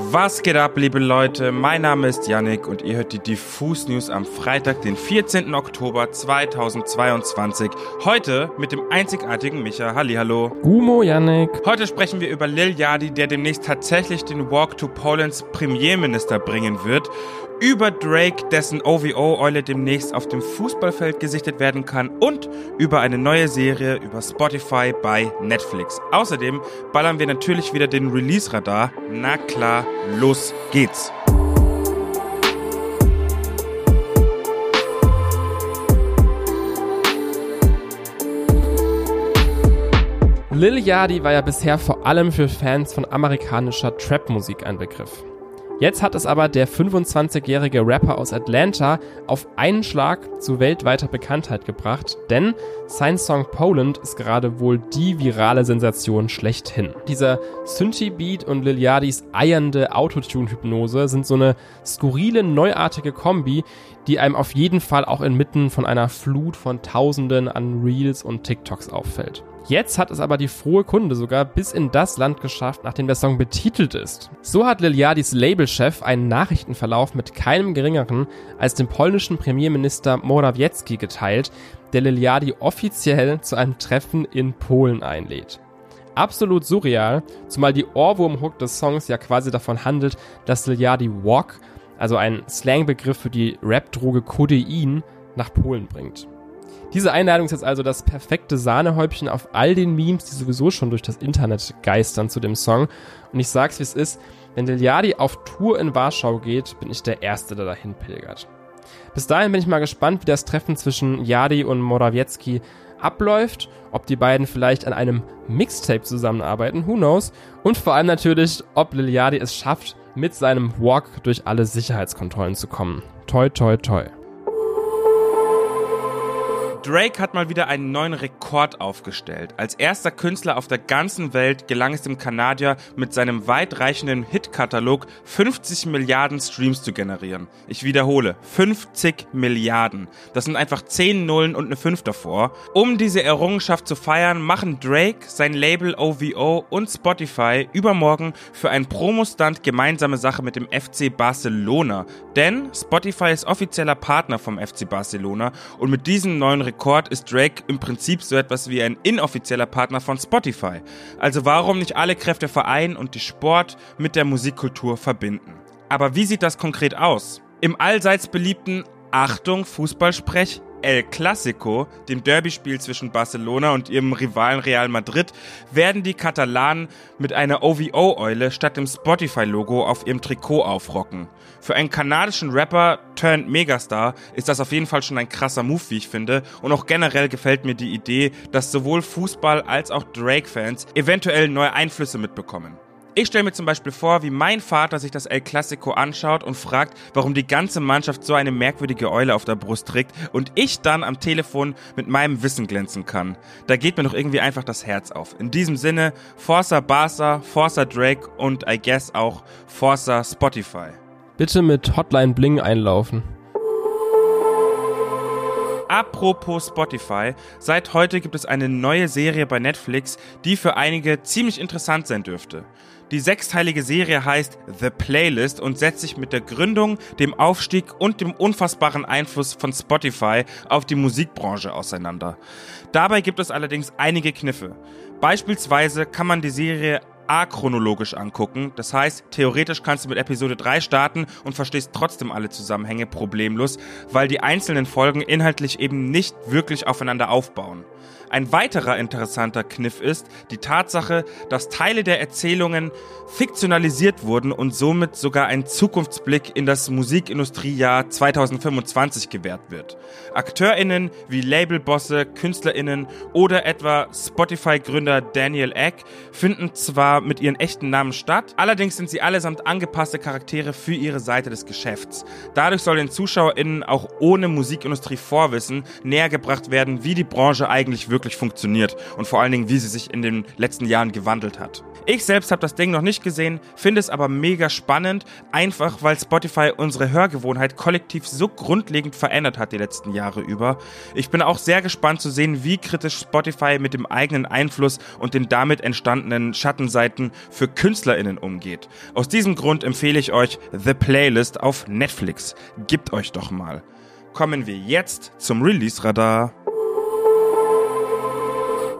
Was geht ab, liebe Leute? Mein Name ist Yannick und ihr hört die Diffus News am Freitag, den 14. Oktober 2022. Heute mit dem einzigartigen Micha. Hallihallo. Gumo, Yannick. Heute sprechen wir über Lil Yadi, der demnächst tatsächlich den Walk to Polands Premierminister bringen wird. Über Drake, dessen OVO-Eule demnächst auf dem Fußballfeld gesichtet werden kann. Und über eine neue Serie über Spotify bei Netflix. Außerdem ballern wir natürlich wieder den Release-Radar. Na klar, los geht's. Lil Yachty war ja bisher vor allem für Fans von amerikanischer Trap-Musik ein Begriff. Jetzt hat es aber der 25-jährige Rapper aus Atlanta auf einen Schlag zu weltweiter Bekanntheit gebracht, denn sein Song Poland ist gerade wohl die virale Sensation schlechthin. Dieser Synthie-Beat und Lil Yachty's eiernde Autotune-Hypnose sind so eine skurrile, neuartige Kombi, die einem auf jeden Fall auch inmitten von einer Flut von Tausenden an Reels und TikToks auffällt. Jetzt hat es aber die frohe Kunde sogar bis in das Land geschafft, nachdem der Song betitelt ist. So hat Liliadis Labelchef einen Nachrichtenverlauf mit keinem geringeren als dem polnischen Premierminister Morawiecki geteilt, der Liliadi offiziell zu einem Treffen in Polen einlädt. Absolut surreal, zumal die Ohrwurm-Hook des Songs ja quasi davon handelt, dass Liliadi Walk, also ein Slangbegriff für die Rap-Droge Codein, nach Polen bringt. Diese Einladung ist jetzt also das perfekte Sahnehäubchen auf all den Memes, die sowieso schon durch das Internet geistern zu dem Song. Und ich sag's wie es ist, wenn Liliadi auf Tour in Warschau geht, bin ich der Erste, der dahin pilgert. Bis dahin bin ich mal gespannt, wie das Treffen zwischen Yadi und Morawiecki abläuft, ob die beiden vielleicht an einem Mixtape zusammenarbeiten, who knows, und vor allem natürlich, ob Liliadi es schafft, mit seinem Walk durch alle Sicherheitskontrollen zu kommen. Toi, toi, toi. Drake hat mal wieder einen neuen Rekord aufgestellt. Als erster Künstler auf der ganzen Welt gelang es dem Kanadier mit seinem weitreichenden Hitkatalog 50 Milliarden Streams zu generieren. Ich wiederhole, 50 Milliarden. Das sind einfach 10 Nullen und eine 5 davor. Um diese Errungenschaft zu feiern, machen Drake, sein Label OVO und Spotify übermorgen für einen Promostand gemeinsame Sache mit dem FC Barcelona. Denn Spotify ist offizieller Partner vom FC Barcelona und mit diesem neuen Rekord ist Drake im Prinzip so etwas wie ein inoffizieller Partner von Spotify. Also warum nicht alle Kräfte vereinen und die Sport mit der Musikkultur verbinden? Aber wie sieht das konkret aus? Im allseits beliebten Achtung Fußballsprech El Clasico, dem Derbyspiel zwischen Barcelona und ihrem Rivalen Real Madrid, werden die Katalanen mit einer OVO-Eule statt dem Spotify-Logo auf ihrem Trikot aufrocken. Für einen kanadischen Rapper turned Megastar ist das auf jeden Fall schon ein krasser Move, wie ich finde. Und auch generell gefällt mir die Idee, dass sowohl Fußball als auch Drake-Fans eventuell neue Einflüsse mitbekommen. Ich stelle mir zum Beispiel vor, wie mein Vater sich das El Clasico anschaut und fragt, warum die ganze Mannschaft so eine merkwürdige Eule auf der Brust trägt und ich dann am Telefon mit meinem Wissen glänzen kann. Da geht mir doch irgendwie einfach das Herz auf. In diesem Sinne, Forza Barca, Forza Drake und I guess auch Forza Spotify. Bitte mit Hotline Bling einlaufen. Apropos Spotify, seit heute gibt es eine neue Serie bei Netflix, die für einige ziemlich interessant sein dürfte. Die sechsteilige Serie heißt The Playlist und setzt sich mit der Gründung, dem Aufstieg und dem unfassbaren Einfluss von Spotify auf die Musikbranche auseinander. Dabei gibt es allerdings einige Kniffe. Beispielsweise kann man die Serie achronologisch angucken. Das heißt, theoretisch kannst du mit Episode 3 starten und verstehst trotzdem alle Zusammenhänge problemlos, weil die einzelnen Folgen inhaltlich eben nicht wirklich aufeinander aufbauen. Ein weiterer interessanter Kniff ist die Tatsache, dass Teile der Erzählungen fiktionalisiert wurden und somit sogar ein Zukunftsblick in das Musikindustriejahr 2025 gewährt wird. AkteurInnen wie Labelbosse, KünstlerInnen oder etwa Spotify-Gründer Daniel Eck finden zwar mit ihren echten Namen statt, allerdings sind sie allesamt angepasste Charaktere für ihre Seite des Geschäfts. Dadurch soll den ZuschauerInnen auch ohne Musikindustrie Vorwissen näher gebracht werden, wie die Branche eigentlich wirklich wirklich funktioniert und vor allen Dingen, wie sie sich in den letzten Jahren gewandelt hat. Ich selbst habe das Ding noch nicht gesehen, finde es aber mega spannend, einfach weil Spotify unsere Hörgewohnheit kollektiv so grundlegend verändert hat die letzten Jahre über. Ich bin auch sehr gespannt zu sehen, wie kritisch Spotify mit dem eigenen Einfluss und den damit entstandenen Schattenseiten für KünstlerInnen umgeht. Aus diesem Grund empfehle ich euch The Playlist auf Netflix. Gebt euch doch mal. Kommen wir jetzt zum Release-Radar.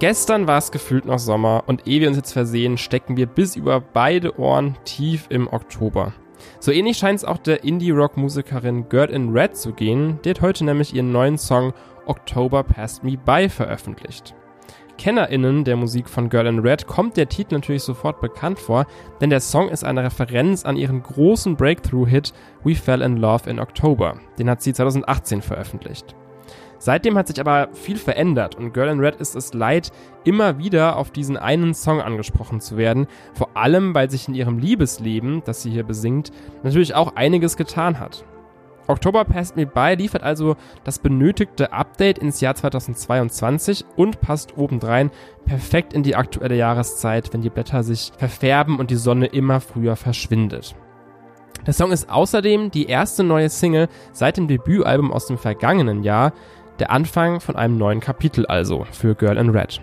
Gestern war es gefühlt noch Sommer und ehe wir uns jetzt versehen, stecken wir bis über beide Ohren tief im Oktober. So ähnlich scheint es auch der Indie-Rock-Musikerin Girl in Red zu gehen, die hat heute nämlich ihren neuen Song October Passed Me By veröffentlicht. KennerInnen der Musik von Girl in Red kommt der Titel natürlich sofort bekannt vor, denn der Song ist eine Referenz an ihren großen Breakthrough-Hit We Fell in Love in October. Den hat sie 2018 veröffentlicht. Seitdem hat sich aber viel verändert und Girl in Red ist es leid, immer wieder auf diesen einen Song angesprochen zu werden, vor allem weil sich in ihrem Liebesleben, das sie hier besingt, natürlich auch einiges getan hat. Oktober Passed Me By liefert also das benötigte Update ins Jahr 2022 und passt obendrein perfekt in die aktuelle Jahreszeit, wenn die Blätter sich verfärben und die Sonne immer früher verschwindet. Der Song ist außerdem die erste neue Single seit dem Debütalbum aus dem vergangenen Jahr, der Anfang von einem neuen Kapitel also für Girl in Red.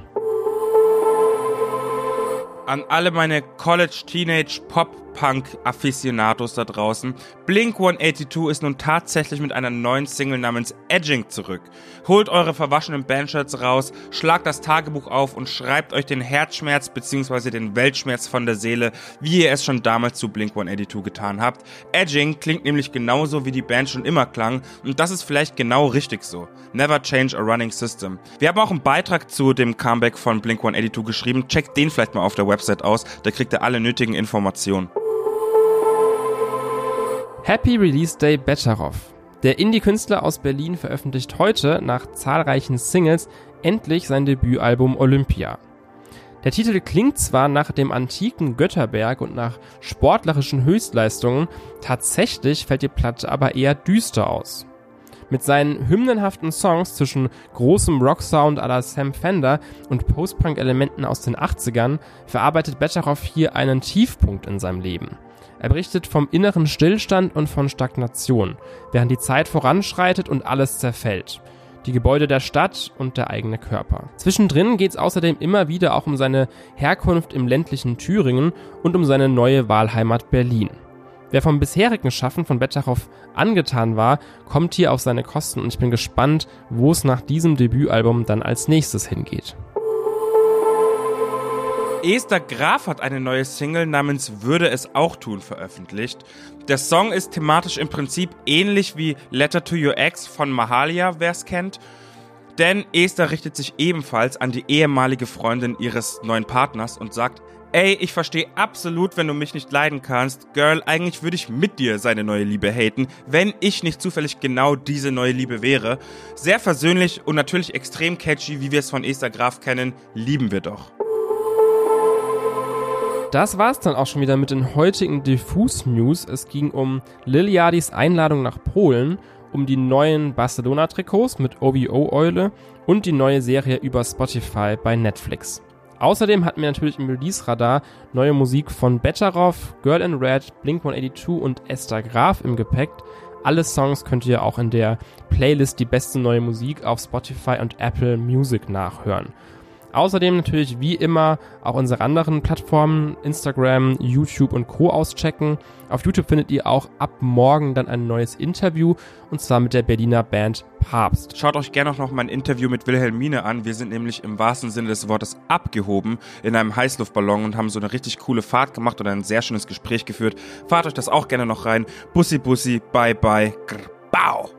An alle meine College Teenage Pop Punk-Afficionados da draußen. Blink 182 ist nun tatsächlich mit einer neuen Single namens Edging zurück. Holt eure verwaschenen Bandshirts raus, schlagt das Tagebuch auf und schreibt euch den Herzschmerz bzw. den Weltschmerz von der Seele, wie ihr es schon damals zu Blink 182 getan habt. Edging klingt nämlich genauso wie die Band schon immer klang und das ist vielleicht genau richtig so. Never change a running system. Wir haben auch einen Beitrag zu dem Comeback von Blink 182 geschrieben. Checkt den vielleicht mal auf der Website aus, da kriegt ihr alle nötigen Informationen. Happy Release Day Betcharow. Der Indie-Künstler aus Berlin veröffentlicht heute nach zahlreichen Singles endlich sein Debütalbum Olympia. Der Titel klingt zwar nach dem antiken Götterberg und nach sportlerischen Höchstleistungen, tatsächlich fällt die Platte aber eher düster aus. Mit seinen hymnenhaften Songs zwischen großem Rocksound à la Sam Fender und Post-Punk-Elementen aus den 80ern verarbeitet Betcharow hier einen Tiefpunkt in seinem Leben. Er berichtet vom inneren Stillstand und von Stagnation, während die Zeit voranschreitet und alles zerfällt. Die Gebäude der Stadt und der eigene Körper. Zwischendrin geht es außerdem immer wieder auch um seine Herkunft im ländlichen Thüringen und um seine neue Wahlheimat Berlin. Wer vom bisherigen Schaffen von Betcharow angetan war, kommt hier auf seine Kosten und ich bin gespannt, wo es nach diesem Debütalbum dann als nächstes hingeht. Esther Graf hat eine neue Single namens Würde es auch tun veröffentlicht. Der Song ist thematisch im Prinzip ähnlich wie Letter to Your Ex von Mahalia, wer es kennt. Denn Esther richtet sich ebenfalls an die ehemalige Freundin ihres neuen Partners und sagt, ey, ich verstehe absolut, wenn du mich nicht leiden kannst. Girl, eigentlich würde ich mit dir seine neue Liebe haten, wenn ich nicht zufällig genau diese neue Liebe wäre. Sehr versöhnlich und natürlich extrem catchy, wie wir es von Esther Graf kennen, lieben wir doch das war's dann auch schon wieder mit den heutigen Diffus News. Es ging um Liliadis Einladung nach Polen, um die neuen Barcelona-Trikots mit OVO-Eule und die neue Serie über Spotify bei Netflix. Außerdem hatten wir natürlich im Release-Radar neue Musik von Betcharow, Girl in Red, Blink-182 und Esther Graf im Gepäck. Alle Songs könnt ihr auch in der Playlist Die beste neue Musik auf Spotify und Apple Music nachhören. Außerdem natürlich wie immer auch unsere anderen Plattformen, Instagram, YouTube und Co. auschecken. Auf YouTube findet ihr auch ab morgen dann ein neues Interview und zwar mit der Berliner Band Papst. Schaut euch gerne auch noch mein Interview mit Wilhelmine an. Wir sind nämlich im wahrsten Sinne des Wortes abgehoben in einem Heißluftballon und haben so eine richtig coole Fahrt gemacht und ein sehr schönes Gespräch geführt. Fahrt euch das auch gerne noch rein. Bussi Bussi, bye bye, grr, bau.